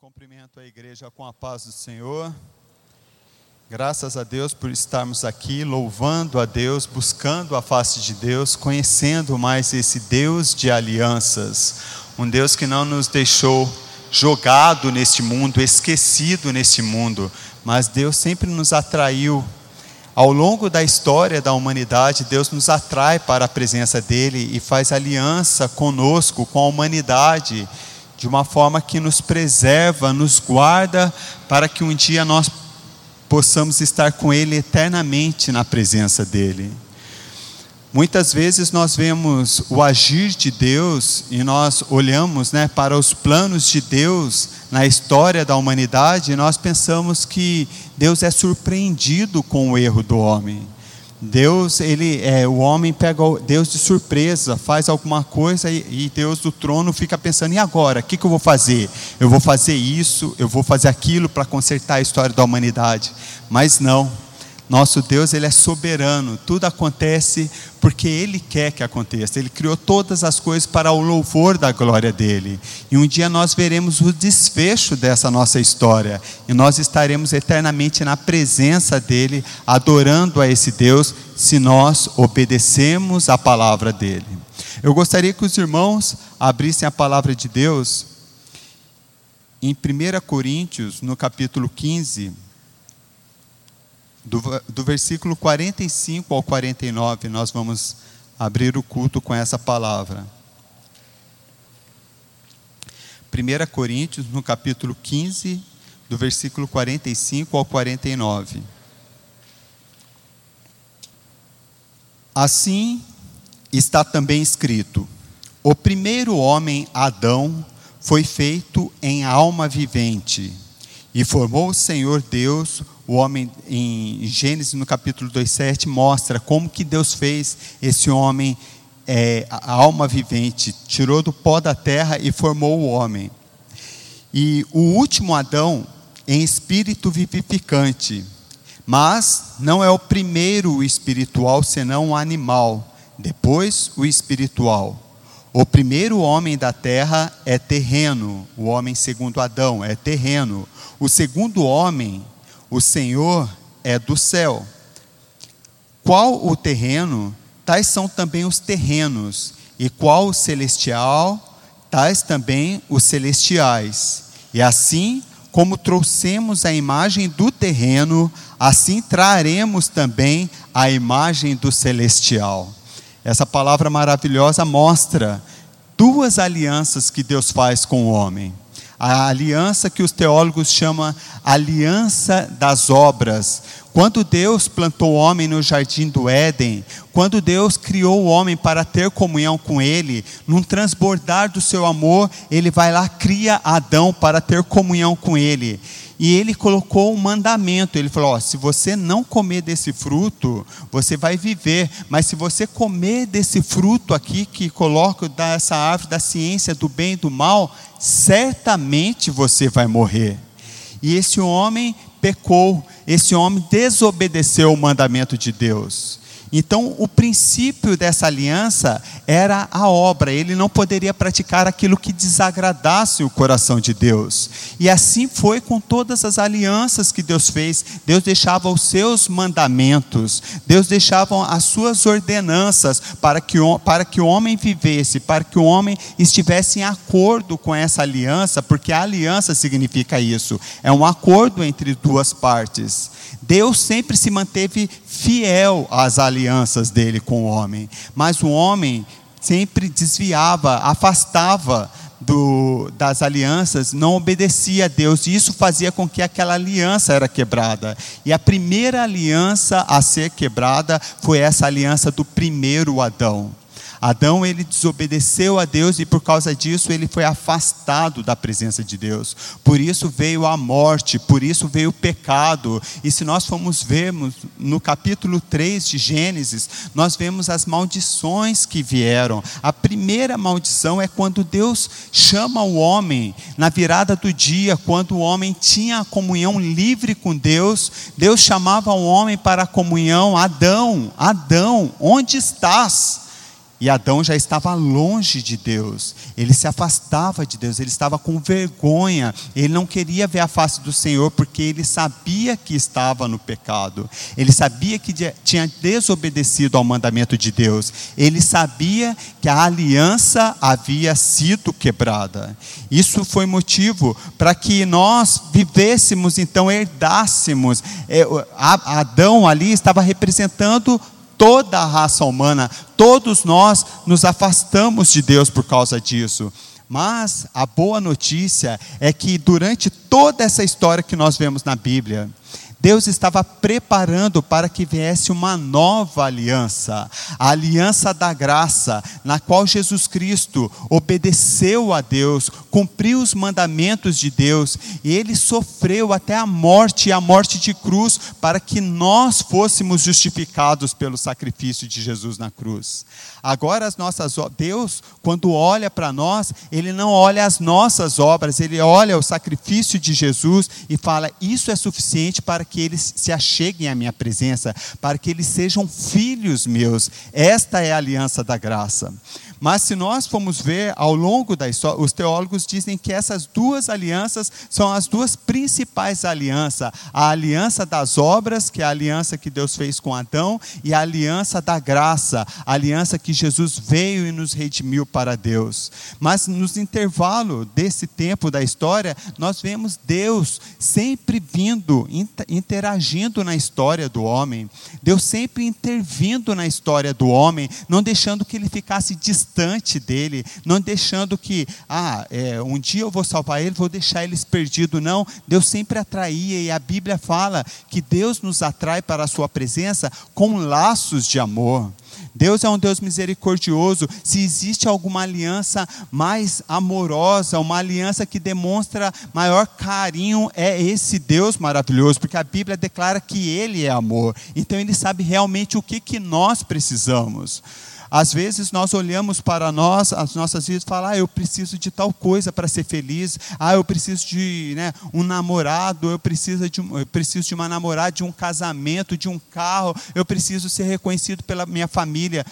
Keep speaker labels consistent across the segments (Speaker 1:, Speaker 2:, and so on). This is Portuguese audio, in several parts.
Speaker 1: Cumprimento a igreja com a paz do Senhor. Graças a Deus por estarmos aqui, louvando a Deus, buscando a face de Deus, conhecendo mais esse Deus de alianças, um Deus que não nos deixou jogado neste mundo, esquecido neste mundo, mas Deus sempre nos atraiu. Ao longo da história da humanidade, Deus nos atrai para a presença dEle e faz aliança conosco, com a humanidade de uma forma que nos preserva, nos guarda, para que um dia nós possamos estar com Ele eternamente na presença dEle. Muitas vezes nós vemos o agir de Deus e nós olhamos né, para os planos de Deus na história da humanidade e nós pensamos que Deus é surpreendido com o erro do homem. Deus, ele é, o homem pega Deus de surpresa, faz alguma coisa e, e Deus do trono fica pensando: e agora? O que, que eu vou fazer? Eu vou fazer isso, eu vou fazer aquilo para consertar a história da humanidade. Mas não, nosso Deus, ele é soberano. Tudo acontece porque ele quer que aconteça. Ele criou todas as coisas para o louvor da glória dele. E um dia nós veremos o desfecho dessa nossa história e nós estaremos eternamente na presença dele, adorando a esse Deus, se nós obedecemos a palavra dele. Eu gostaria que os irmãos abrissem a palavra de Deus em 1 Coríntios, no capítulo 15, do, do versículo 45 ao 49, nós vamos abrir o culto com essa palavra. 1 Coríntios, no capítulo 15, do versículo 45 ao 49. Assim está também escrito: o primeiro homem, Adão, foi feito em alma vivente, e formou o Senhor Deus o homem em Gênesis no capítulo 2,7 mostra como que Deus fez esse homem, é, a alma vivente, tirou do pó da terra e formou o homem. E o último Adão em espírito vivificante, mas não é o primeiro espiritual, senão o animal, depois o espiritual. O primeiro homem da terra é terreno, o homem segundo Adão é terreno. O segundo homem o Senhor é do céu. Qual o terreno, tais são também os terrenos, e qual o celestial, tais também os celestiais. E assim como trouxemos a imagem do terreno, assim traremos também a imagem do celestial. Essa palavra maravilhosa mostra duas alianças que Deus faz com o homem a aliança que os teólogos chamam aliança das obras. Quando Deus plantou o homem no jardim do Éden, quando Deus criou o homem para ter comunhão com ele, num transbordar do seu amor, ele vai lá cria Adão para ter comunhão com ele e ele colocou um mandamento. Ele falou: se você não comer desse fruto, você vai viver. Mas se você comer desse fruto aqui que coloca dessa árvore da ciência do bem e do mal, certamente você vai morrer. E esse homem pecou, esse homem desobedeceu o mandamento de Deus. Então, o princípio dessa aliança era a obra, ele não poderia praticar aquilo que desagradasse o coração de Deus. E assim foi com todas as alianças que Deus fez. Deus deixava os seus mandamentos, Deus deixava as suas ordenanças para que, para que o homem vivesse, para que o homem estivesse em acordo com essa aliança, porque a aliança significa isso, é um acordo entre duas partes. Deus sempre se manteve fiel às alianças dele com o homem, mas o homem sempre desviava, afastava do, das alianças, não obedecia a Deus, e isso fazia com que aquela aliança era quebrada. E a primeira aliança a ser quebrada foi essa aliança do primeiro Adão. Adão ele desobedeceu a Deus e por causa disso ele foi afastado da presença de Deus. Por isso veio a morte, por isso veio o pecado. E se nós formos vermos no capítulo 3 de Gênesis, nós vemos as maldições que vieram. A primeira maldição é quando Deus chama o homem na virada do dia, quando o homem tinha a comunhão livre com Deus, Deus chamava o homem para a comunhão, Adão, Adão, onde estás? E Adão já estava longe de Deus, ele se afastava de Deus, ele estava com vergonha, ele não queria ver a face do Senhor porque ele sabia que estava no pecado, ele sabia que tinha desobedecido ao mandamento de Deus, ele sabia que a aliança havia sido quebrada. Isso foi motivo para que nós vivêssemos, então herdássemos. É, Adão ali estava representando toda a raça humana, todos nós nos afastamos de Deus por causa disso. Mas a boa notícia é que durante toda essa história que nós vemos na Bíblia, Deus estava preparando para que viesse uma nova aliança, a aliança da graça, na qual Jesus Cristo obedeceu a Deus, cumpriu os mandamentos de Deus, e ele sofreu até a morte a morte de cruz, para que nós fôssemos justificados pelo sacrifício de Jesus na cruz. Agora as nossas Deus, quando olha para nós, ele não olha as nossas obras, ele olha o sacrifício de Jesus e fala: "Isso é suficiente para que eles se acheguem à minha presença, para que eles sejam filhos meus. Esta é a aliança da graça. Mas se nós formos ver ao longo da história, os teólogos dizem que essas duas alianças são as duas principais alianças: a aliança das obras, que é a aliança que Deus fez com Adão, e a aliança da graça, a aliança que Jesus veio e nos redimiu para Deus. Mas nos intervalo desse tempo da história, nós vemos Deus sempre vindo, interagindo na história do homem, Deus sempre intervindo na história do homem, não deixando que ele ficasse distante distante dele, não deixando que, ah, é, um dia eu vou salvar ele, vou deixar eles perdidos. Não, Deus sempre atraía, e a Bíblia fala que Deus nos atrai para a sua presença com laços de amor. Deus é um Deus misericordioso. Se existe alguma aliança mais amorosa, uma aliança que demonstra maior carinho, é esse Deus maravilhoso, porque a Bíblia declara que Ele é amor. Então Ele sabe realmente o que, que nós precisamos. Às vezes nós olhamos para nós, as nossas vidas, e falamos, ah, eu preciso de tal coisa para ser feliz, ah, eu preciso de né, um namorado, eu preciso, de, eu preciso de uma namorada, de um casamento, de um carro, eu preciso ser reconhecido pela minha família.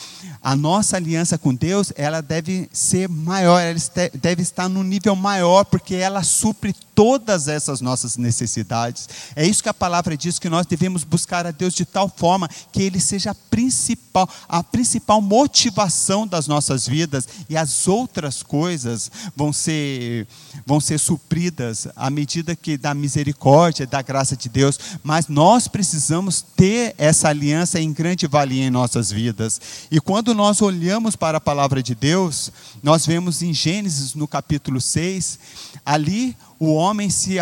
Speaker 1: A nossa aliança com Deus, ela deve ser maior, ela deve estar num nível maior, porque ela supre todas essas nossas necessidades. É isso que a palavra diz, que nós devemos buscar a Deus de tal forma que Ele seja a principal, a principal motivação das nossas vidas e as outras coisas vão ser vão ser supridas à medida que da misericórdia, da graça de Deus, mas nós precisamos ter essa aliança em grande valia em nossas vidas. E quando nós olhamos para a palavra de Deus, nós vemos em Gênesis no capítulo 6, ali o homem se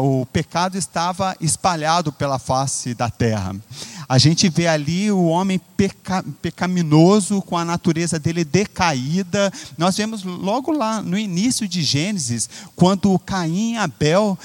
Speaker 1: o pecado estava espalhado pela face da terra. A gente vê ali o homem peca, pecaminoso, com a natureza dele decaída. Nós vemos logo lá no início de Gênesis, quando Caim e Abel,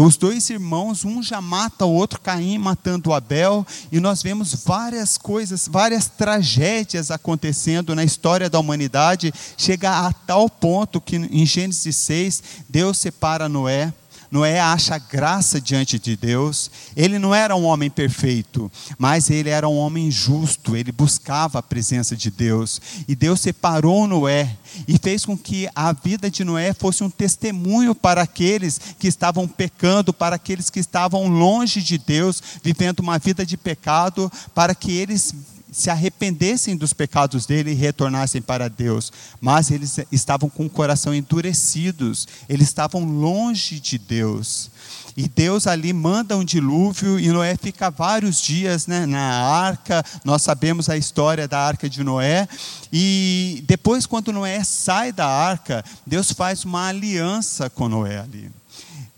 Speaker 1: os dois irmãos, um já mata o outro, Caim matando Abel, e nós vemos várias coisas, várias tragédias acontecendo na história da humanidade. Chega a tal ponto que em Gênesis 6, Deus separa Noé Noé acha graça diante de Deus. Ele não era um homem perfeito, mas ele era um homem justo. Ele buscava a presença de Deus. E Deus separou Noé e fez com que a vida de Noé fosse um testemunho para aqueles que estavam pecando, para aqueles que estavam longe de Deus, vivendo uma vida de pecado, para que eles se arrependessem dos pecados dele e retornassem para Deus, mas eles estavam com o coração endurecidos, eles estavam longe de Deus. E Deus ali manda um dilúvio e Noé fica vários dias né, na arca. Nós sabemos a história da arca de Noé. E depois, quando Noé sai da arca, Deus faz uma aliança com Noé ali.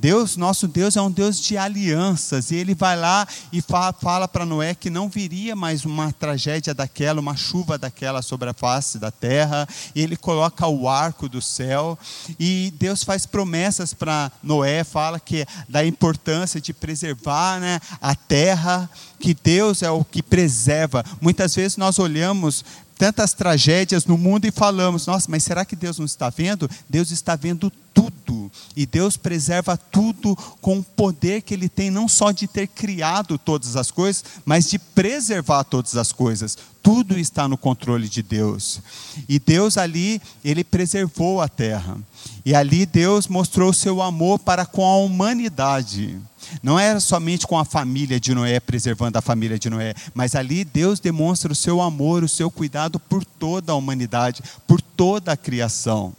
Speaker 1: Deus, nosso Deus é um Deus de alianças, e ele vai lá e fala, para Noé que não viria mais uma tragédia daquela, uma chuva daquela sobre a face da terra, e ele coloca o arco do céu, e Deus faz promessas para Noé, fala que da importância de preservar né, a terra, que Deus é o que preserva. Muitas vezes nós olhamos tantas tragédias no mundo e falamos: nossa, mas será que Deus não está vendo? Deus está vendo tudo. E Deus preserva tudo com o poder que Ele tem, não só de ter criado todas as coisas, mas de preservar todas as coisas. Tudo está no controle de Deus. E Deus ali, Ele preservou a terra. E ali Deus mostrou seu amor para com a humanidade. Não era somente com a família de Noé, preservando a família de Noé, mas ali Deus demonstra o seu amor, o seu cuidado por toda a humanidade, por toda a criação.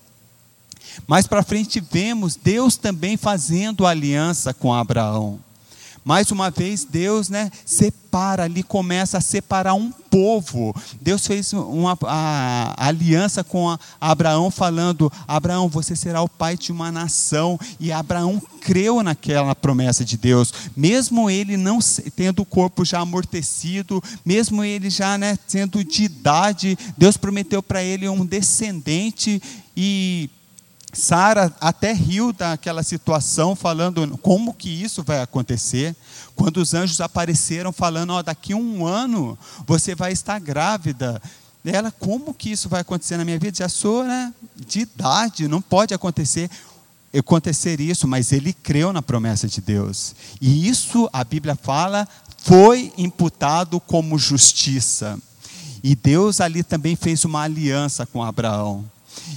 Speaker 1: Mais para frente vemos Deus também fazendo aliança com Abraão. Mais uma vez, Deus né, separa ali, começa a separar um povo. Deus fez uma a, a aliança com a, Abraão, falando: Abraão, você será o pai de uma nação. E Abraão creu naquela promessa de Deus, mesmo ele não tendo o corpo já amortecido, mesmo ele já né, sendo de idade, Deus prometeu para ele um descendente e Sara até riu daquela situação, falando como que isso vai acontecer. Quando os anjos apareceram falando, oh, daqui a um ano você vai estar grávida. Ela, como que isso vai acontecer na minha vida? Já sou né, de idade, não pode acontecer acontecer isso, mas ele creu na promessa de Deus. E isso, a Bíblia fala, foi imputado como justiça. E Deus ali também fez uma aliança com Abraão.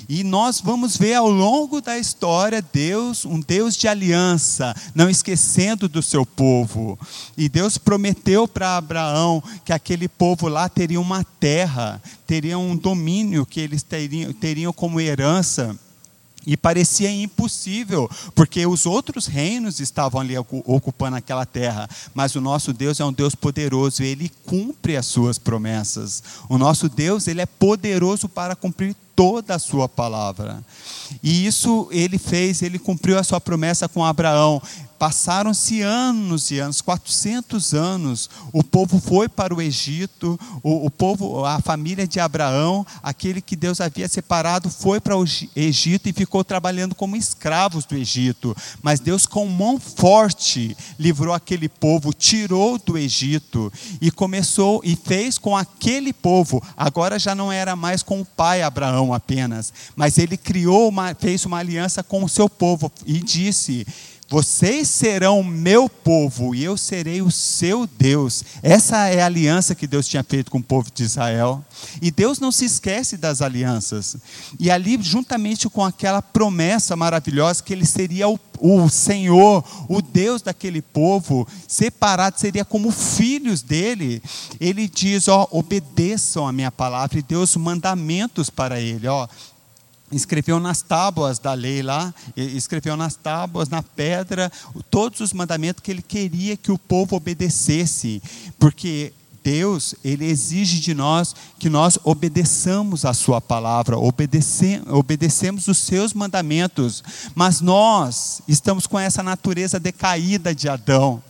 Speaker 1: E nós vamos ver ao longo da história Deus, um Deus de aliança, não esquecendo do seu povo. E Deus prometeu para Abraão que aquele povo lá teria uma terra, teria um domínio que eles teriam, teriam como herança. E parecia impossível, porque os outros reinos estavam ali ocupando aquela terra. Mas o nosso Deus é um Deus poderoso, ele cumpre as suas promessas. O nosso Deus, ele é poderoso para cumprir toda a sua palavra. E isso ele fez, ele cumpriu a sua promessa com Abraão. Passaram-se anos e anos, 400 anos. O povo foi para o Egito, o, o, povo, a família de Abraão, aquele que Deus havia separado, foi para o Egito e ficou trabalhando como escravos do Egito. Mas Deus, com mão forte, livrou aquele povo, tirou do Egito e começou e fez com aquele povo. Agora já não era mais com o pai Abraão apenas, mas ele criou uma, fez uma aliança com o seu povo e disse: vocês serão meu povo e eu serei o seu Deus. Essa é a aliança que Deus tinha feito com o povo de Israel. E Deus não se esquece das alianças. E ali, juntamente com aquela promessa maravilhosa que Ele seria o, o Senhor, o Deus daquele povo, separado, seria como filhos dele. Ele diz: ó, obedeçam a minha palavra e deu os mandamentos para ele. Ó, escreveu nas tábuas da lei lá, escreveu nas tábuas, na pedra, todos os mandamentos que ele queria que o povo obedecesse, porque Deus, ele exige de nós que nós obedeçamos a sua palavra, obedece, obedecemos os seus mandamentos, mas nós estamos com essa natureza decaída de Adão.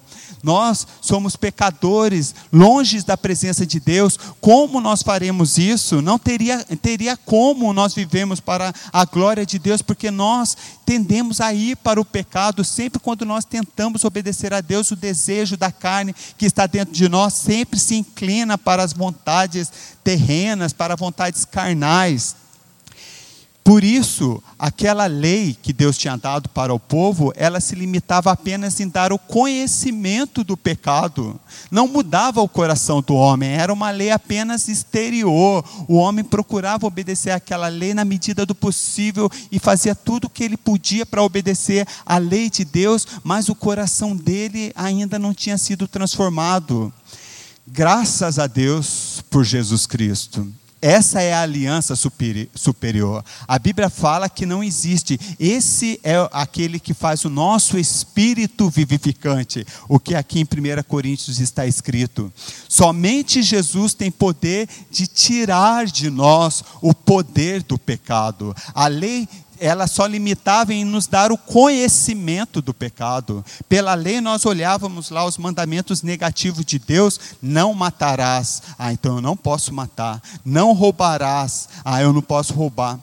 Speaker 1: Nós somos pecadores, longe da presença de Deus. Como nós faremos isso? Não teria, teria como nós vivemos para a glória de Deus, porque nós tendemos a ir para o pecado sempre quando nós tentamos obedecer a Deus. O desejo da carne que está dentro de nós sempre se inclina para as vontades terrenas, para vontades carnais. Por isso, aquela lei que Deus tinha dado para o povo, ela se limitava apenas em dar o conhecimento do pecado. Não mudava o coração do homem, era uma lei apenas exterior. O homem procurava obedecer àquela lei na medida do possível e fazia tudo o que ele podia para obedecer à lei de Deus, mas o coração dele ainda não tinha sido transformado. Graças a Deus por Jesus Cristo. Essa é a aliança superior. A Bíblia fala que não existe. Esse é aquele que faz o nosso espírito vivificante. O que aqui em 1 Coríntios está escrito. Somente Jesus tem poder de tirar de nós o poder do pecado. A lei ela só limitava em nos dar o conhecimento do pecado. Pela lei nós olhávamos lá os mandamentos negativos de Deus: não matarás. Ah, então eu não posso matar. Não roubarás. Ah, eu não posso roubar.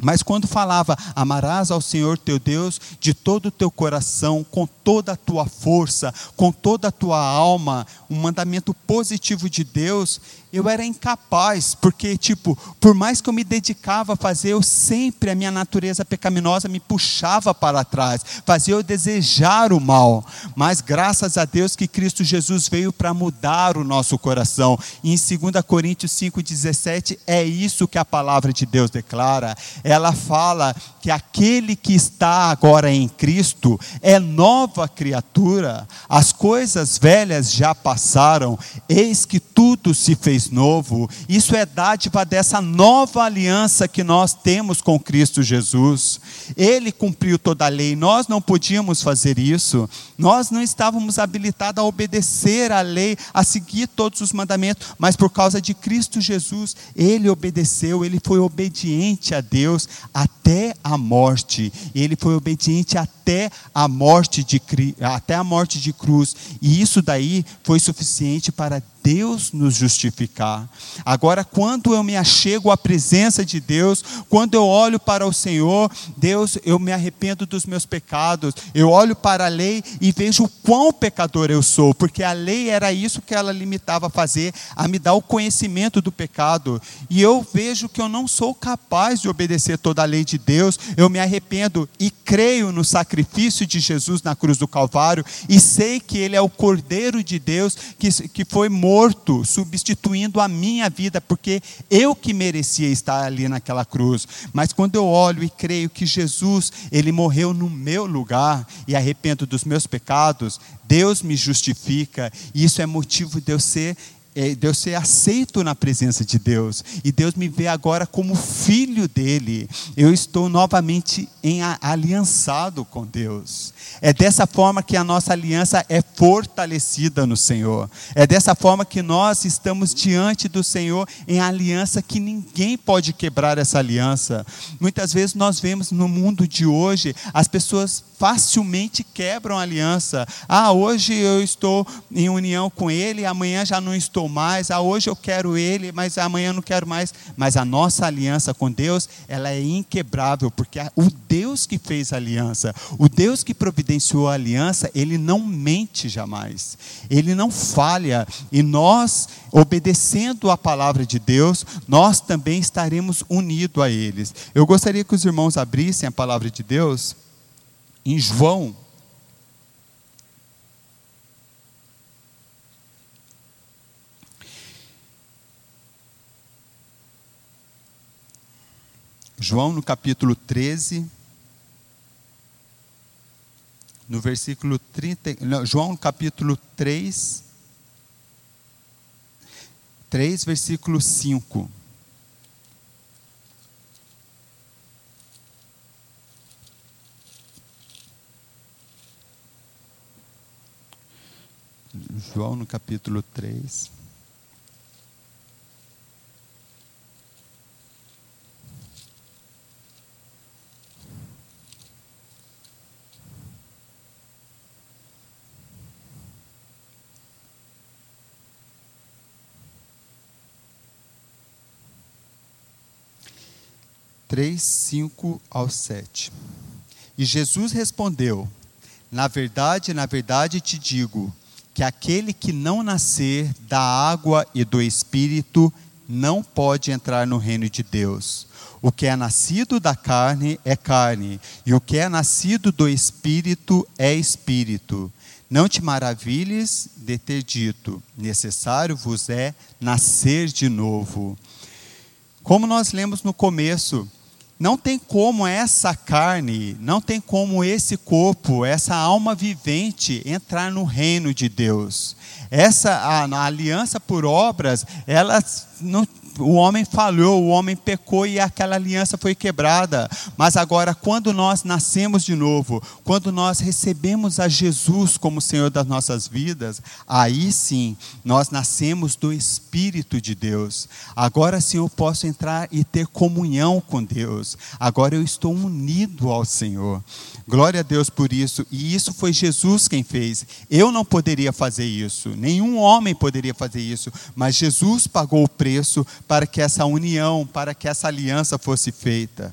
Speaker 1: Mas quando falava, amarás ao Senhor teu Deus de todo o teu coração, com toda a tua força, com toda a tua alma, um mandamento positivo de Deus, eu era incapaz, porque, tipo, por mais que eu me dedicava a fazer, eu sempre, a minha natureza pecaminosa me puxava para trás, fazia eu desejar o mal. Mas graças a Deus que Cristo Jesus veio para mudar o nosso coração. E em 2 Coríntios 5,17 é isso que a palavra de Deus declara. Ela fala que aquele que está agora em Cristo é nova criatura, as coisas velhas já passaram, eis que tudo se fez novo. Isso é dádiva dessa nova aliança que nós temos com Cristo Jesus. Ele cumpriu toda a lei, nós não podíamos fazer isso, nós não estávamos habilitados a obedecer à lei, a seguir todos os mandamentos, mas por causa de Cristo Jesus, ele obedeceu, ele foi obediente a Deus até a morte, ele foi obediente até a morte de, até a morte de cruz, e isso daí foi suficiente para Deus nos justificar. Agora, quando eu me achego à presença de Deus, quando eu olho para o Senhor, Deus, eu me arrependo dos meus pecados, eu olho para a lei e vejo o quão pecador eu sou, porque a lei era isso que ela limitava a fazer, a me dar o conhecimento do pecado, e eu vejo que eu não sou capaz de obedecer toda a lei de Deus, eu me arrependo e creio no sacrifício de Jesus na cruz do Calvário, e sei que Ele é o Cordeiro de Deus que, que foi morto, substituindo a minha vida, porque eu que merecia estar ali naquela cruz. Mas quando eu olho e creio que Jesus, ele morreu no meu lugar e arrependo dos meus pecados, Deus me justifica, e isso é motivo de eu ser é, de eu ser aceito na presença de Deus, e Deus me vê agora como filho dele, eu estou novamente em aliançado com Deus. É dessa forma que a nossa aliança é fortalecida no Senhor, é dessa forma que nós estamos diante do Senhor em aliança que ninguém pode quebrar essa aliança. Muitas vezes nós vemos no mundo de hoje as pessoas facilmente quebram a aliança. Ah, hoje eu estou em união com ele, amanhã já não estou mais. Ah, hoje eu quero ele, mas amanhã não quero mais. Mas a nossa aliança com Deus, ela é inquebrável, porque o Deus que fez a aliança, o Deus que providenciou a aliança, ele não mente jamais. Ele não falha. E nós, obedecendo a palavra de Deus, nós também estaremos unidos a eles. Eu gostaria que os irmãos abrissem a palavra de Deus em João, João no capítulo 13, no versículo 30, não, João capítulo 3, 3, versículo 5. João no capítulo 3. Três, cinco ao sete. E Jesus respondeu: Na verdade, na verdade te digo, que aquele que não nascer da água e do espírito não pode entrar no reino de Deus. O que é nascido da carne é carne, e o que é nascido do espírito é espírito. Não te maravilhes de ter dito: necessário vos é nascer de novo. Como nós lemos no começo, não tem como essa carne, não tem como esse corpo, essa alma vivente entrar no reino de Deus. Essa a, a aliança por obras, ela não o homem falhou, o homem pecou e aquela aliança foi quebrada. Mas agora, quando nós nascemos de novo, quando nós recebemos a Jesus como Senhor das nossas vidas, aí sim, nós nascemos do Espírito de Deus. Agora sim eu posso entrar e ter comunhão com Deus. Agora eu estou unido ao Senhor. Glória a Deus por isso. E isso foi Jesus quem fez. Eu não poderia fazer isso, nenhum homem poderia fazer isso, mas Jesus pagou o preço para que essa união, para que essa aliança fosse feita.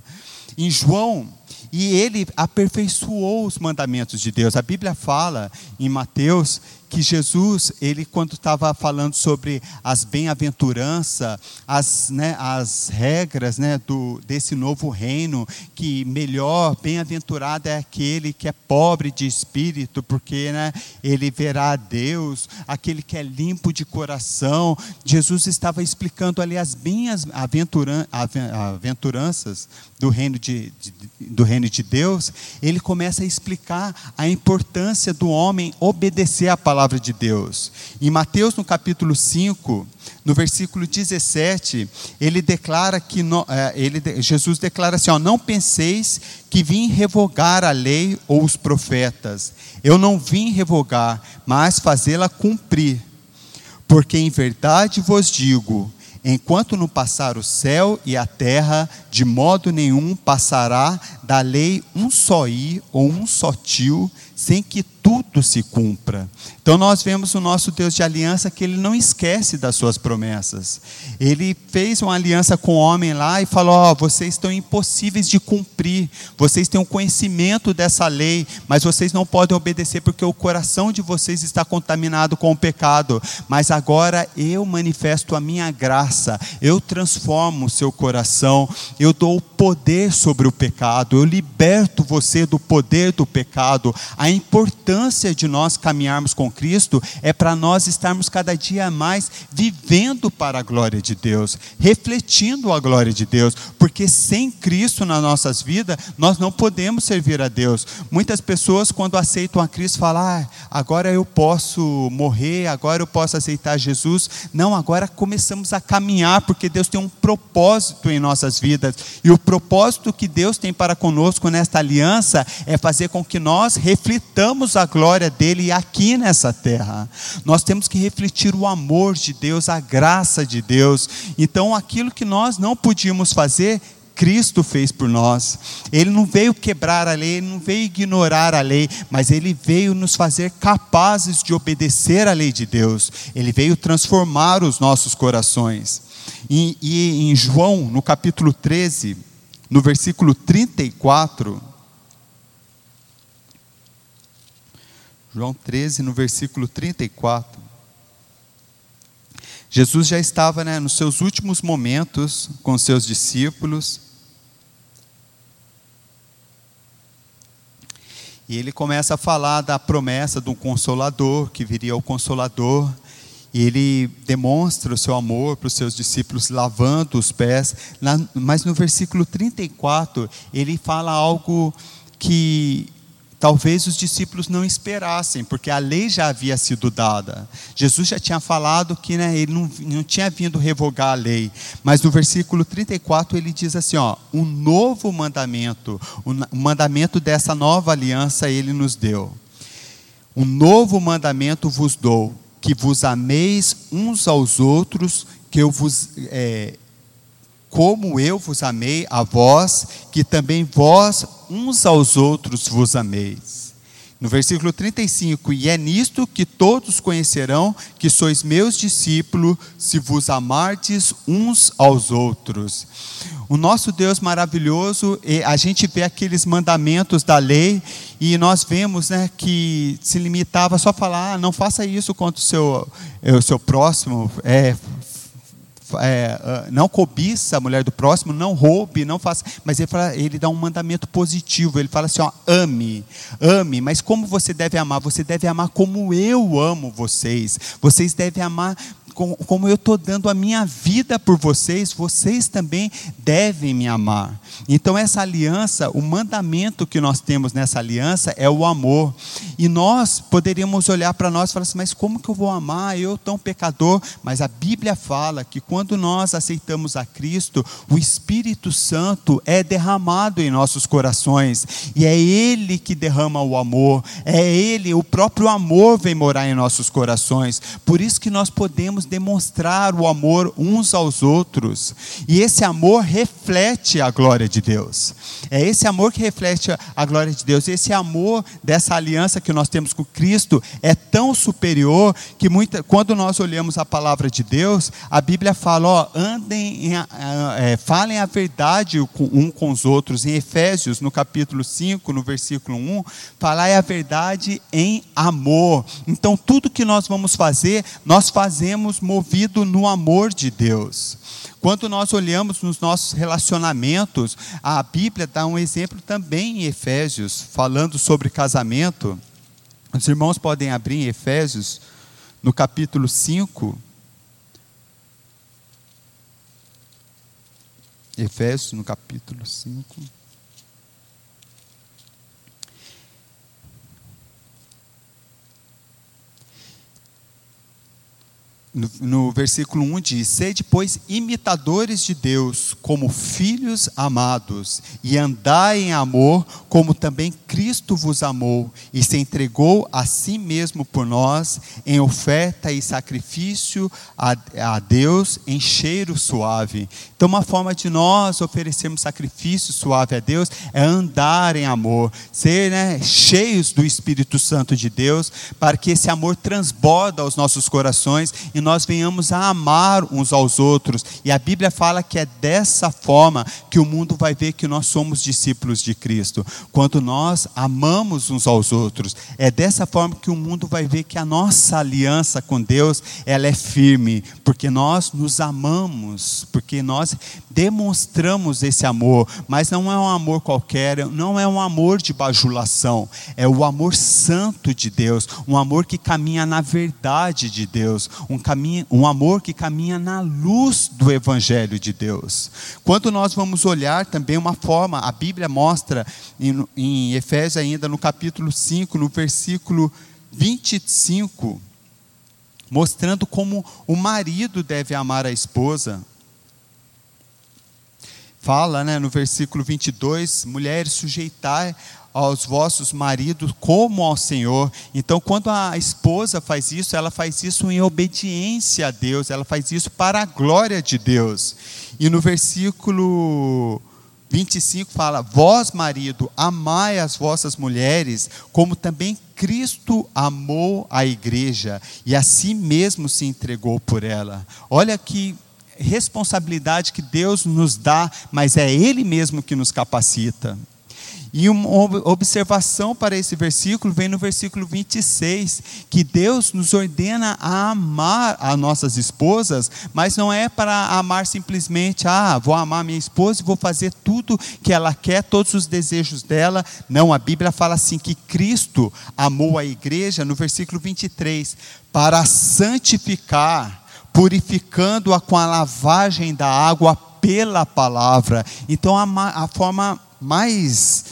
Speaker 1: Em João, e ele aperfeiçoou os mandamentos de Deus. A Bíblia fala em Mateus que Jesus, ele quando estava falando sobre as bem-aventuranças, as, né, as regras né, do, desse novo reino, que melhor, bem-aventurado é aquele que é pobre de espírito, porque né, ele verá a Deus, aquele que é limpo de coração. Jesus estava explicando ali as bem-aventuranças do reino de, de, do reino de Deus, ele começa a explicar a importância do homem obedecer à palavra de Deus. Em Mateus, no capítulo 5, no versículo 17, ele declara que é, ele, Jesus declara assim: ó, não penseis que vim revogar a lei ou os profetas. Eu não vim revogar, mas fazê-la cumprir. Porque em verdade vos digo Enquanto não passar o céu e a terra, de modo nenhum passará da lei um só i ou um só tio, sem que tudo se cumpra. Então nós vemos o nosso Deus de aliança que ele não esquece das suas promessas. Ele fez uma aliança com o homem lá e falou: Ó, oh, vocês estão impossíveis de cumprir, vocês têm um conhecimento dessa lei, mas vocês não podem obedecer porque o coração de vocês está contaminado com o pecado. Mas agora eu manifesto a minha graça, eu transformo o seu coração, eu dou o poder sobre o pecado, eu liberto você do poder do pecado. A importância de nós caminharmos com Cristo é para nós estarmos cada dia mais vivendo para a glória de Deus, refletindo a glória de Deus, porque sem Cristo nas nossas vidas, nós não podemos servir a Deus. Muitas pessoas, quando aceitam a Cristo, falam: ah, agora eu posso morrer, agora eu posso aceitar Jesus. Não, agora começamos a caminhar, porque Deus tem um propósito em nossas vidas, e o propósito que Deus tem para conosco nesta aliança é fazer com que nós reflitamos a glória dele aqui nessa terra. Nós temos que refletir o amor de Deus, a graça de Deus. Então, aquilo que nós não podíamos fazer, Cristo fez por nós. Ele não veio quebrar a lei, ele não veio ignorar a lei, mas ele veio nos fazer capazes de obedecer à lei de Deus. Ele veio transformar os nossos corações. E, e em João, no capítulo 13, no versículo 34, João 13, no versículo 34. Jesus já estava né, nos seus últimos momentos com seus discípulos. E ele começa a falar da promessa de um consolador, que viria o consolador. E ele demonstra o seu amor para os seus discípulos, lavando os pés. Mas no versículo 34, ele fala algo que Talvez os discípulos não esperassem, porque a lei já havia sido dada. Jesus já tinha falado que né, ele não, não tinha vindo revogar a lei. Mas no versículo 34 ele diz assim: ó, um novo mandamento, o mandamento dessa nova aliança ele nos deu. Um novo mandamento vos dou, que vos ameis uns aos outros, que eu vos. É, como eu vos amei a vós, que também vós uns aos outros vos ameis. No versículo 35, e é nisto que todos conhecerão que sois meus discípulos, se vos amardes uns aos outros. O nosso Deus maravilhoso, a gente vê aqueles mandamentos da lei e nós vemos né, que se limitava só a falar, ah, não faça isso contra o seu, é, o seu próximo, é, é, ah, não cobiça a mulher do próximo, não roube, não faça. Mas ele, fala, ele dá um mandamento positivo. Ele fala assim: ó, ame, ame. Mas como você deve amar? Você deve amar como eu amo vocês. Vocês devem amar como eu estou dando a minha vida por vocês, vocês também devem me amar. Então, essa aliança, o mandamento que nós temos nessa aliança é o amor. E nós poderíamos olhar para nós e falar assim: mas como que eu vou amar? Eu, tão pecador. Mas a Bíblia fala que quando nós aceitamos a Cristo, o Espírito Santo é derramado em nossos corações. E é Ele que derrama o amor. É Ele, o próprio amor vem morar em nossos corações. Por isso que nós podemos demonstrar o amor uns aos outros. E esse amor reflete a glória de Deus. É esse amor que reflete a glória de Deus. Esse amor dessa aliança que nós temos com Cristo é tão superior que muita, quando nós olhamos a palavra de Deus, a Bíblia fala: ó, andem, em, é, falem a verdade um com os outros. Em Efésios, no capítulo 5, no versículo 1, falar a verdade em amor. Então, tudo que nós vamos fazer, nós fazemos movido no amor de Deus. Quando nós olhamos nos nossos relacionamentos, a Bíblia dá um exemplo também em Efésios, falando sobre casamento. Os irmãos podem abrir em Efésios, no capítulo 5. Efésios, no capítulo 5. No, versículo 1 diz: Sede, pois, imitadores de Deus, como filhos amados, e andai em amor, como também Cristo vos amou, e se entregou a si mesmo por nós, em oferta e sacrifício a, a Deus, em cheiro suave. Então, uma forma de nós oferecermos sacrifício suave a Deus é andar em amor, ser né, cheios do Espírito Santo de Deus, para que esse amor transborda aos nossos corações e nós venhamos a amar uns aos outros. E a Bíblia fala que é dessa forma que o mundo vai ver que nós somos discípulos de Cristo. Quando nós amamos uns aos outros, é dessa forma que o mundo vai ver que a nossa aliança com Deus, ela é firme, porque nós nos amamos, porque nós demonstramos esse amor, mas não é um amor qualquer, não é um amor de bajulação, é o amor santo de Deus, um amor que caminha na verdade de Deus, um caminho caminha, um amor que caminha na luz do Evangelho de Deus. Quando nós vamos olhar também uma forma, a Bíblia mostra em, em Efésios ainda no capítulo 5, no versículo 25, mostrando como o marido deve amar a esposa. Fala né, no versículo 22, mulheres, sujeitai aos vossos maridos como ao Senhor. Então, quando a esposa faz isso, ela faz isso em obediência a Deus, ela faz isso para a glória de Deus. E no versículo 25 fala: Vós, marido, amai as vossas mulheres, como também Cristo amou a igreja e a si mesmo se entregou por ela. Olha que responsabilidade que Deus nos dá, mas é Ele mesmo que nos capacita. E uma observação para esse versículo vem no versículo 26, que Deus nos ordena a amar as nossas esposas, mas não é para amar simplesmente, ah, vou amar minha esposa e vou fazer tudo que ela quer, todos os desejos dela. Não, a Bíblia fala assim que Cristo amou a igreja no versículo 23 para santificar, purificando-a com a lavagem da água pela palavra. Então a, a forma mais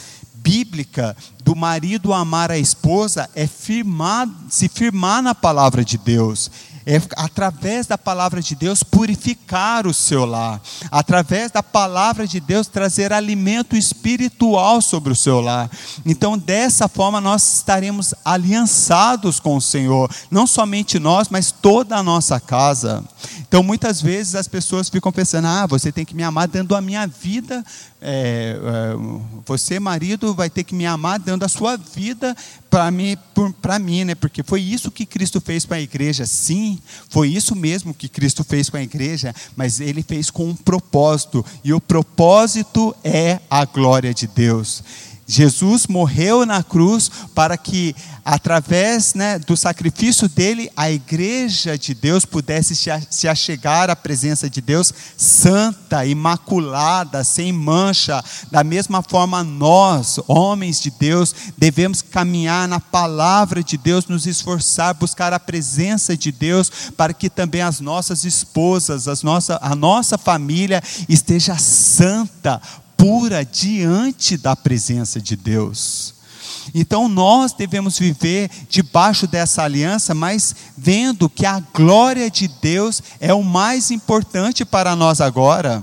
Speaker 1: bíblica do marido amar a esposa é firmar, se firmar na palavra de Deus. É, através da palavra de Deus, purificar o seu lar. Através da palavra de Deus, trazer alimento espiritual sobre o seu lar. Então, dessa forma, nós estaremos aliançados com o Senhor. Não somente nós, mas toda a nossa casa. Então, muitas vezes as pessoas ficam pensando: ah, você tem que me amar dando a minha vida. É, é, você, marido, vai ter que me amar dando a sua vida para mim, para mim, né? Porque foi isso que Cristo fez para a igreja. Sim, foi isso mesmo que Cristo fez com a igreja, mas ele fez com um propósito, e o propósito é a glória de Deus. Jesus morreu na cruz para que, através né, do sacrifício dele, a igreja de Deus pudesse se achegar à presença de Deus santa, imaculada, sem mancha. Da mesma forma, nós, homens de Deus, devemos caminhar na palavra de Deus, nos esforçar, buscar a presença de Deus, para que também as nossas esposas, as nossa, a nossa família esteja santa, pura diante da presença de Deus. Então nós devemos viver debaixo dessa aliança, mas vendo que a glória de Deus é o mais importante para nós agora.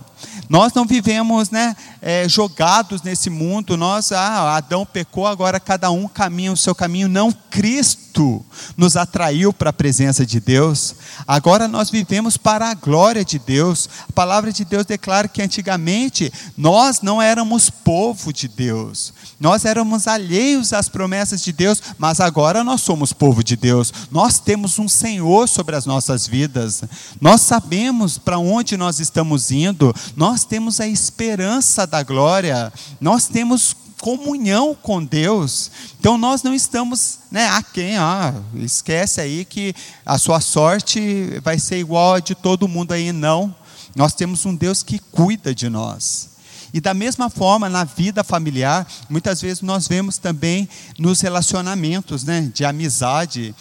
Speaker 1: Nós não vivemos né, é, jogados nesse mundo. Nós, ah, Adão pecou, agora cada um caminha o seu caminho. Não, Cristo nos atraiu para a presença de Deus. Agora nós vivemos para a glória de Deus. A palavra de Deus declara que antigamente nós não éramos povo de Deus. Nós éramos alheios às promessas de Deus, mas agora nós somos povo de Deus. Nós temos um Senhor sobre as nossas vidas. Nós sabemos para onde nós estamos indo. Nós temos a esperança da glória. Nós temos comunhão com Deus. Então nós não estamos, né, a quem, ah, esquece aí que a sua sorte vai ser igual a de todo mundo aí, não. Nós temos um Deus que cuida de nós. E da mesma forma, na vida familiar, muitas vezes nós vemos também nos relacionamentos, né, de amizade.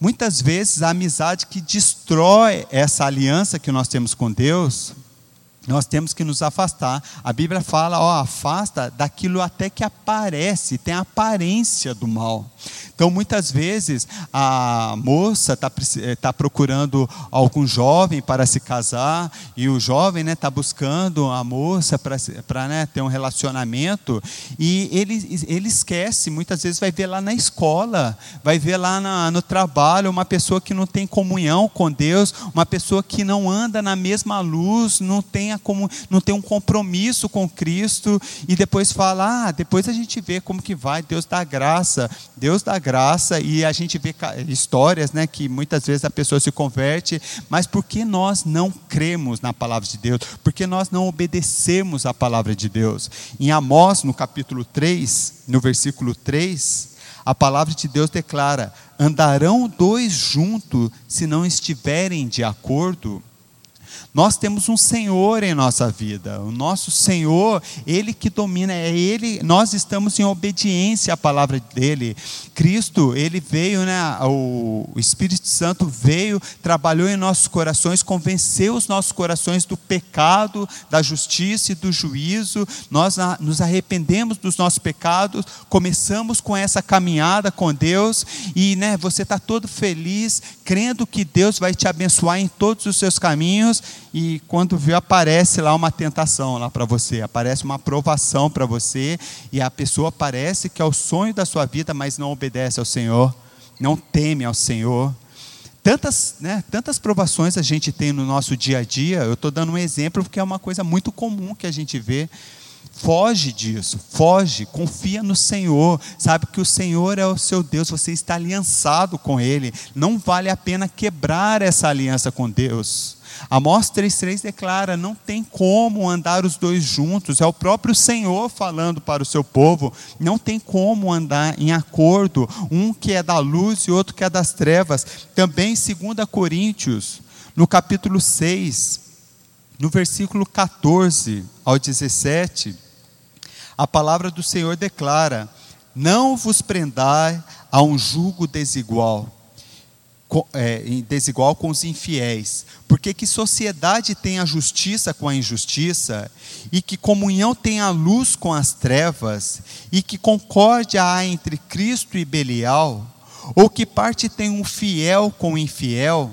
Speaker 1: Muitas vezes a amizade que destrói essa aliança que nós temos com Deus, nós temos que nos afastar. A Bíblia fala, ó, afasta daquilo até que aparece, tem a aparência do mal. Então, muitas vezes, a moça está eh, tá procurando algum jovem para se casar, e o jovem está né, tá buscando a moça para né, ter um relacionamento, e ele, ele esquece, muitas vezes vai ver lá na escola, vai ver lá na, no trabalho uma pessoa que não tem comunhão com Deus, uma pessoa que não anda na mesma luz, não tem, a, como, não tem um compromisso com Cristo, e depois fala, ah, depois a gente vê como que vai, Deus dá graça, Deus dá graça e a gente vê histórias, né, que muitas vezes a pessoa se converte, mas por que nós não cremos na palavra de Deus? Por que nós não obedecemos a palavra de Deus? Em Amós, no capítulo 3, no versículo 3, a palavra de Deus declara: andarão dois juntos se não estiverem de acordo? Nós temos um Senhor em nossa vida. O nosso Senhor, ele que domina, é ele, nós estamos em obediência à palavra dele. Cristo, ele veio, né, o Espírito Santo veio, trabalhou em nossos corações, convenceu os nossos corações do pecado, da justiça e do juízo. Nós nos arrependemos dos nossos pecados, começamos com essa caminhada com Deus e, né, você está todo feliz, crendo que Deus vai te abençoar em todos os seus caminhos e quando vê aparece lá uma tentação lá para você, aparece uma aprovação para você e a pessoa parece que é o sonho da sua vida, mas não obedece ao Senhor, não teme ao Senhor. Tantas, né, tantas provações a gente tem no nosso dia a dia, eu estou dando um exemplo porque é uma coisa muito comum que a gente vê. Foge disso, foge, confia no Senhor, sabe que o Senhor é o seu Deus, você está aliançado com Ele, não vale a pena quebrar essa aliança com Deus. Amós 3,3 declara: não tem como andar os dois juntos, é o próprio Senhor falando para o seu povo, não tem como andar em acordo, um que é da luz e outro que é das trevas. Também, 2 Coríntios, no capítulo 6, no versículo 14 ao 17, a palavra do Senhor declara: Não vos prendai a um jugo desigual é, desigual com os infiéis. Porque que sociedade tem a justiça com a injustiça, e que comunhão tem a luz com as trevas, e que concórdia há entre Cristo e Belial? Ou que parte tem o fiel com o infiel?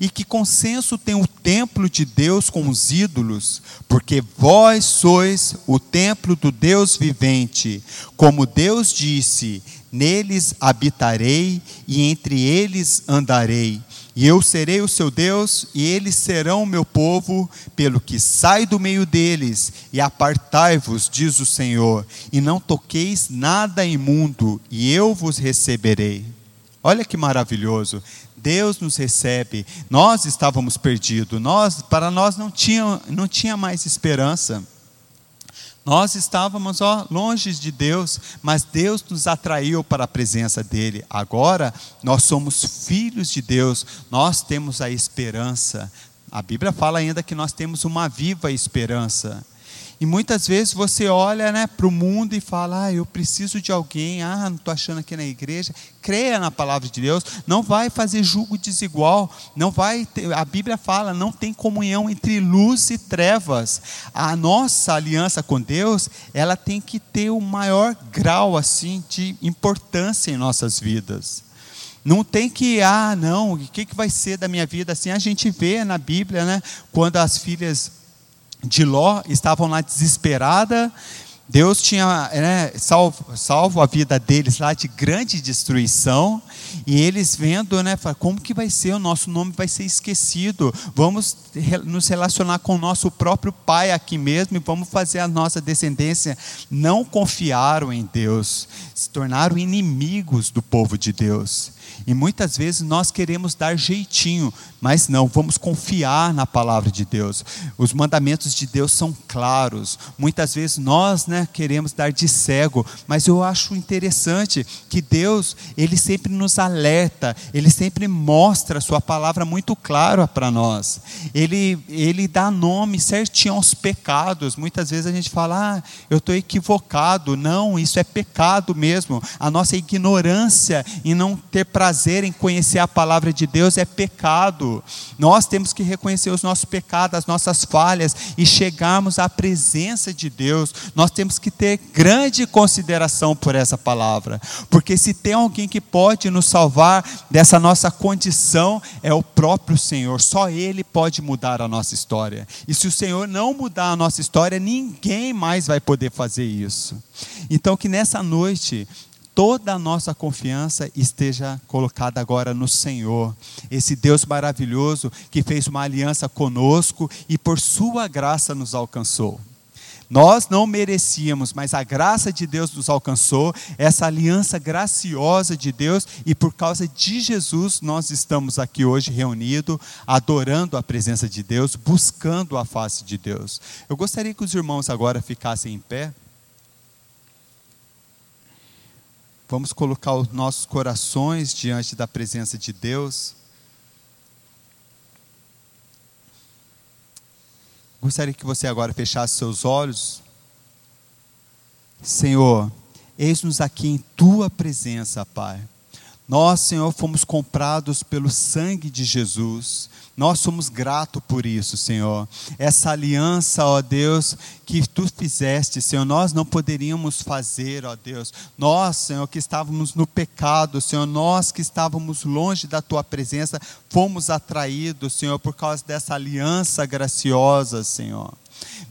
Speaker 1: E que consenso tem o templo de Deus com os ídolos? Porque vós sois o templo do Deus vivente. Como Deus disse: neles habitarei e entre eles andarei. E eu serei o seu Deus, e eles serão o meu povo, pelo que sai do meio deles, e apartai-vos, diz o Senhor, e não toqueis nada imundo, e eu vos receberei. Olha que maravilhoso. Deus nos recebe. Nós estávamos perdidos. Nós, para nós não tinha, não tinha mais esperança. Nós estávamos ó, longe de Deus, mas Deus nos atraiu para a presença dEle. Agora nós somos filhos de Deus, nós temos a esperança. A Bíblia fala ainda que nós temos uma viva esperança. E muitas vezes você olha né, para o mundo e fala: ah, eu preciso de alguém, ah, não estou achando aqui na igreja. Creia na palavra de Deus, não vai fazer julgo desigual, não vai. Ter, a Bíblia fala: não tem comunhão entre luz e trevas. A nossa aliança com Deus, ela tem que ter o maior grau assim de importância em nossas vidas. Não tem que, ah, não, o que, que vai ser da minha vida? Assim a gente vê na Bíblia, né, quando as filhas de Ló estavam lá desesperada. Deus tinha né, salvo, salvo, a vida deles lá de grande destruição, e eles vendo, né, como que vai ser, o nosso nome vai ser esquecido, vamos nos relacionar com o nosso próprio pai aqui mesmo, e vamos fazer a nossa descendência. Não confiaram em Deus, se tornaram inimigos do povo de Deus. E muitas vezes nós queremos dar jeitinho, mas não, vamos confiar na palavra de Deus. Os mandamentos de Deus são claros. Muitas vezes nós, né, queremos dar de cego, mas eu acho interessante que Deus, ele sempre nos alerta, ele sempre mostra a sua palavra muito clara para nós. Ele ele dá nome certinho aos pecados. Muitas vezes a gente fala: "Ah, eu estou equivocado". Não, isso é pecado mesmo. A nossa ignorância em não ter prazer prazer em conhecer a palavra de Deus é pecado. Nós temos que reconhecer os nossos pecados, as nossas falhas e chegarmos à presença de Deus. Nós temos que ter grande consideração por essa palavra, porque se tem alguém que pode nos salvar dessa nossa condição, é o próprio Senhor. Só Ele pode mudar a nossa história. E se o Senhor não mudar a nossa história, ninguém mais vai poder fazer isso. Então, que nessa noite toda a nossa confiança esteja colocada agora no Senhor, esse Deus maravilhoso que fez uma aliança conosco e por Sua graça nos alcançou. Nós não merecíamos, mas a graça de Deus nos alcançou, essa aliança graciosa de Deus, e por causa de Jesus nós estamos aqui hoje reunidos, adorando a presença de Deus, buscando a face de Deus. Eu gostaria que os irmãos agora ficassem em pé. Vamos colocar os nossos corações diante da presença de Deus. Gostaria que você agora fechasse seus olhos. Senhor, eis-nos aqui em tua presença, Pai. Nós, Senhor, fomos comprados pelo sangue de Jesus. Nós somos gratos por isso, Senhor. Essa aliança, ó Deus, que tu fizeste, Senhor, nós não poderíamos fazer, ó Deus. Nós, Senhor, que estávamos no pecado, Senhor, nós que estávamos longe da tua presença, fomos atraídos, Senhor, por causa dessa aliança graciosa, Senhor.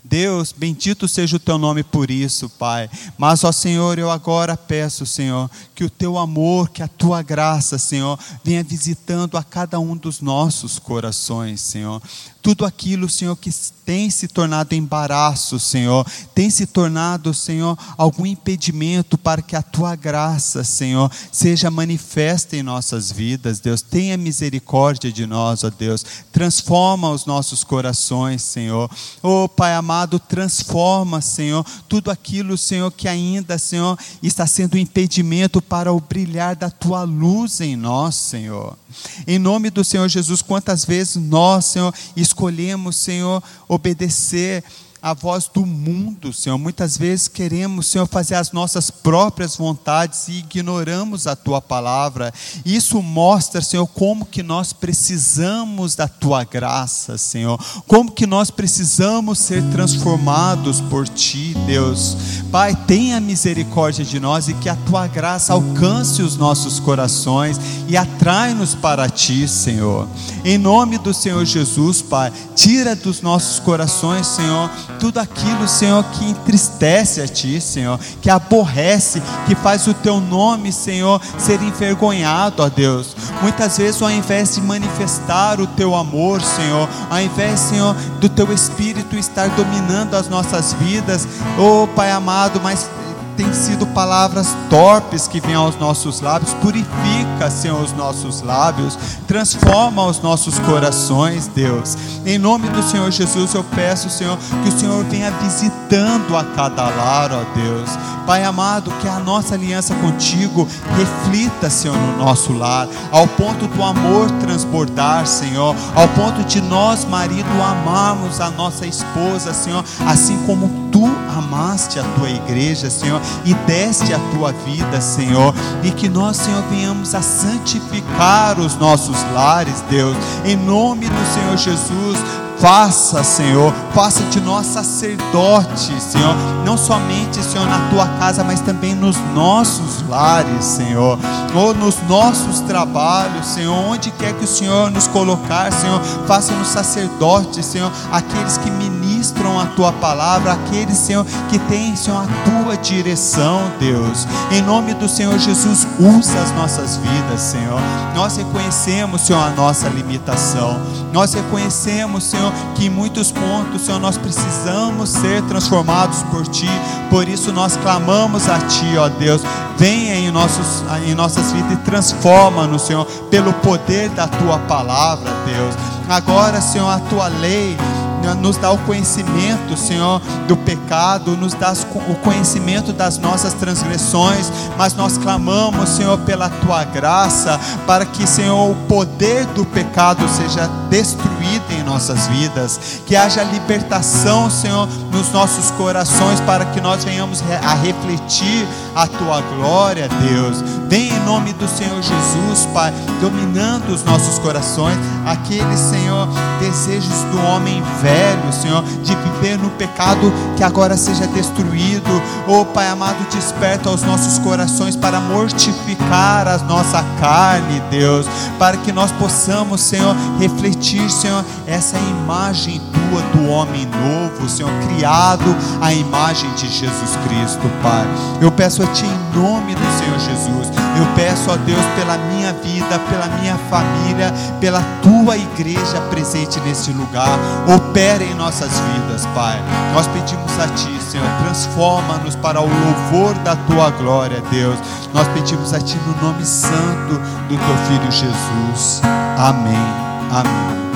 Speaker 1: Deus, bendito seja o teu nome por isso, Pai. Mas, ó Senhor, eu agora peço, Senhor, que o teu amor, que a tua graça, Senhor, venha visitando a cada um dos nossos corações, Senhor tudo aquilo, Senhor, que tem se tornado embaraço, Senhor, tem se tornado, Senhor, algum impedimento para que a tua graça, Senhor, seja manifesta em nossas vidas, Deus. Tenha misericórdia de nós, ó Deus. Transforma os nossos corações, Senhor. Oh, Pai amado, transforma, Senhor, tudo aquilo, Senhor, que ainda, Senhor, está sendo impedimento para o brilhar da tua luz em nós, Senhor. Em nome do Senhor Jesus, quantas vezes nós, Senhor, escolhemos, Senhor, obedecer a voz do mundo, Senhor. Muitas vezes queremos, Senhor, fazer as nossas próprias vontades e ignoramos a tua palavra. Isso mostra, Senhor, como que nós precisamos da tua graça, Senhor. Como que nós precisamos ser transformados por ti, Deus. Pai, tenha misericórdia de nós e que a tua graça alcance os nossos corações e atrai-nos para ti, Senhor. Em nome do Senhor Jesus, Pai, tira dos nossos corações, Senhor, tudo aquilo, Senhor, que entristece a Ti, Senhor, que aborrece, que faz o Teu nome, Senhor, ser envergonhado, ó Deus. Muitas vezes, ao invés de manifestar o Teu amor, Senhor, ao invés, Senhor, do Teu Espírito estar dominando as nossas vidas, oh Pai amado, mas tem sido palavras torpes que vêm aos nossos lábios. Purifica, Senhor, os nossos lábios. Transforma os nossos corações, Deus. Em nome do Senhor Jesus, eu peço, Senhor, que o Senhor venha visitando a cada lar, ó Deus. Pai amado, que a nossa aliança contigo reflita, Senhor, no nosso lar, ao ponto do amor transbordar, Senhor, ao ponto de nós, marido, amarmos a nossa esposa, Senhor, assim como tu amaste a tua igreja, Senhor, e deste a tua vida, Senhor, e que nós, Senhor, venhamos a santificar os nossos lares, Deus, em nome do Senhor Jesus. Faça, Senhor, faça de nós sacerdote, Senhor, não somente, Senhor, na tua casa, mas também nos nossos lares, Senhor, ou nos nossos trabalhos, Senhor, onde quer que o Senhor nos colocar, Senhor, faça-nos sacerdotes, Senhor, aqueles que ministram ministram a tua palavra, aqueles, Senhor, que têm, Senhor, a tua direção, Deus. Em nome do Senhor Jesus, usa as nossas vidas, Senhor. Nós reconhecemos, Senhor, a nossa limitação. Nós reconhecemos, Senhor, que em muitos pontos, Senhor, nós precisamos ser transformados por Ti. Por isso nós clamamos a Ti, ó Deus. Venha em, nossos, em nossas vidas e transforma-nos, Senhor, pelo poder da Tua palavra, Deus. Agora, Senhor, a Tua lei nos dá o conhecimento, Senhor, do pecado, nos dá o conhecimento das nossas transgressões, mas nós clamamos, Senhor, pela tua graça, para que, Senhor, o poder do pecado seja destruído nossas vidas, que haja libertação, Senhor, nos nossos corações, para que nós venhamos a refletir a tua glória, Deus. Vem em nome do Senhor Jesus, Pai, dominando os nossos corações, aqueles, Senhor, desejos do homem velho, Senhor, de viver no pecado que agora seja destruído. Oh, Pai amado, desperta os nossos corações para mortificar a nossa carne, Deus, para que nós possamos, Senhor, refletir, Senhor, essa imagem tua do homem novo, Senhor, criado à imagem de Jesus Cristo, Pai. Eu peço a Ti em nome do Senhor Jesus. Eu peço a Deus pela minha vida, pela minha família, pela tua igreja presente nesse lugar. Opera em nossas vidas, Pai. Nós pedimos a Ti, Senhor, transforma-nos para o louvor da tua glória, Deus. Nós pedimos a Ti no nome santo do Teu Filho Jesus. Amém. Amém.